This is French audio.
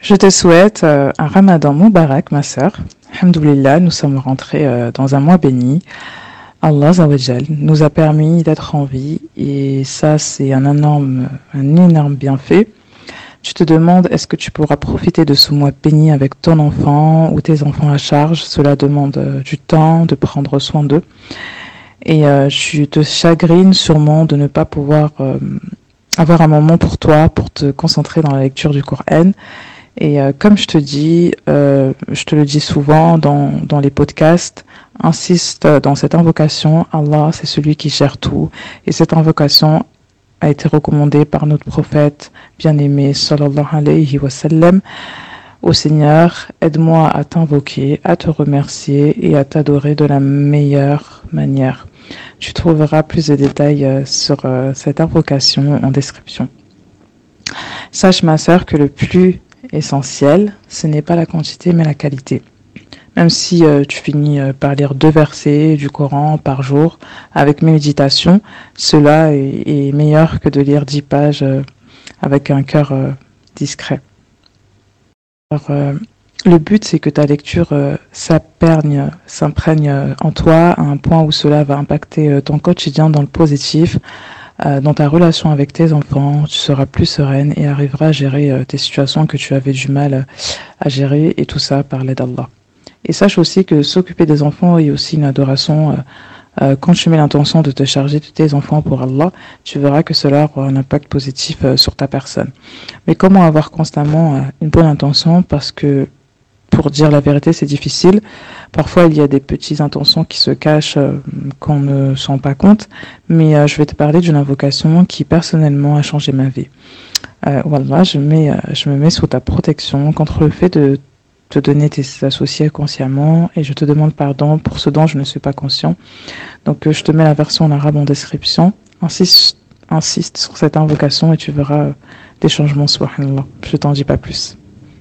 Je te souhaite euh, un ramadan Moubarak, ma sœur. Alhamdoulilah, nous sommes rentrés euh, dans un mois béni. Allah nous a permis d'être en vie et ça, c'est un énorme, un énorme bienfait. Tu te demandes, est-ce que tu pourras profiter de ce mois béni avec ton enfant ou tes enfants à charge? Cela demande euh, du temps, de prendre soin d'eux. Et tu te chagrines sûrement de ne pas pouvoir avoir un moment pour toi, pour te concentrer dans la lecture du Coran et euh, comme je te dis, euh, je te le dis souvent dans, dans les podcasts, insiste dans cette invocation, Allah c'est celui qui gère tout. Et cette invocation a été recommandée par notre prophète bien-aimé, sallallahu alayhi wa sallam. Au Seigneur, aide-moi à t'invoquer, à te remercier et à t'adorer de la meilleure manière. Tu trouveras plus de détails euh, sur cette invocation en description. Sache ma sœur que le plus essentiel, ce n'est pas la quantité mais la qualité. Même si euh, tu finis euh, par lire deux versets du Coran par jour avec méditation, cela est, meilleur que de lire dix pages euh, avec un cœur discret. le but, c'est que ta lecture s'imprègne en toi à un point où cela va impacter ton quotidien dans le positif, dans ta relation avec tes enfants, tu seras plus sereine et arriveras à gérer euh, tes situations que tu avais du mal à gérer et tout ça par l'aide d'Allah. Et sache aussi que s'occuper des enfants est aussi une adoration. Euh, quand tu mets l'intention de te charger de tes enfants pour Allah, tu verras que cela aura un impact positif sur ta personne. Mais comment avoir constamment une bonne intention Parce que pour dire la vérité, c'est difficile. Parfois, il y a des petites intentions qui se cachent euh, qu'on ne sent pas compte. Mais euh, je vais te parler d'une invocation qui personnellement a changé ma vie. Euh, voilà, je, me mets sous ta protection contre le fait de te donner tes associés consciemment et je te demande pardon pour ce dont je ne suis pas conscient. Donc je te mets la version en arabe en description. Insiste, insiste sur cette invocation et tu verras des changements, subhanallah. Je t'en dis pas plus.